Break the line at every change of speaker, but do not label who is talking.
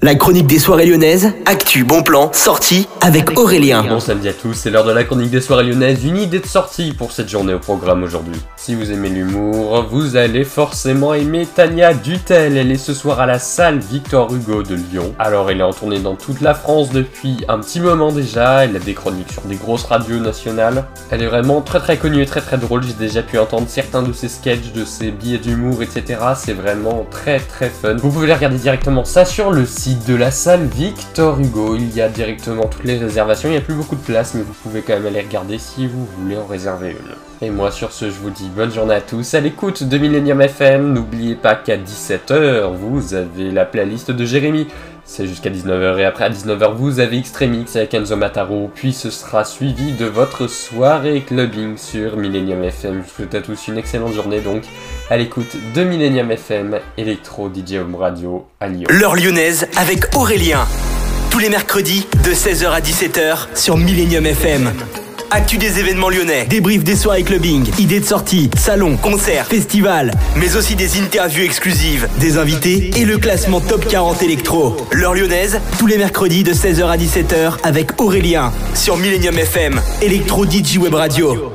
La chronique des soirées lyonnaises, actu, bon plan, sortie avec Aurélien.
Bon samedi à tous, c'est l'heure de la chronique des soirées lyonnaises, une idée de sortie pour cette journée au programme aujourd'hui. Si vous aimez l'humour, vous allez forcément aimer Tania Dutel, elle est ce soir à la salle Victor Hugo de Lyon. Alors elle est en tournée dans toute la France depuis un petit moment déjà, elle a des chroniques sur des grosses radios nationales. Elle est vraiment très très connue et très très drôle, j'ai déjà pu entendre certains de ses sketchs, de ses billets d'humour, etc. C'est vraiment très très fun. Vous pouvez les regarder directement ça sur le site de la salle Victor Hugo. Il y a directement toutes les réservations. Il n'y a plus beaucoup de place, mais vous pouvez quand même aller regarder si vous voulez en réserver une. Et moi, sur ce, je vous dis bonne journée à tous à l'écoute de Millennium FM. N'oubliez pas qu'à 17h, vous avez la playlist de Jérémy. C'est jusqu'à 19h et après à 19h vous avez Extremix avec Enzo Mataro, puis ce sera suivi de votre soirée clubbing sur Millennium FM. Je vous souhaite à tous une excellente journée donc à l'écoute de Millennium FM, Electro DJ Home Radio à Lyon.
L'heure lyonnaise avec Aurélien. Tous les mercredis de 16h à 17h sur Millennium FM. Actu des événements lyonnais, débrief des soirées clubbing, idées de sortie, salons, concerts, festivals, mais aussi des interviews exclusives, des invités et le classement top 40 électro. L'heure lyonnaise, tous les mercredis de 16h à 17h avec Aurélien sur Millennium FM, Electro DJ Web Radio.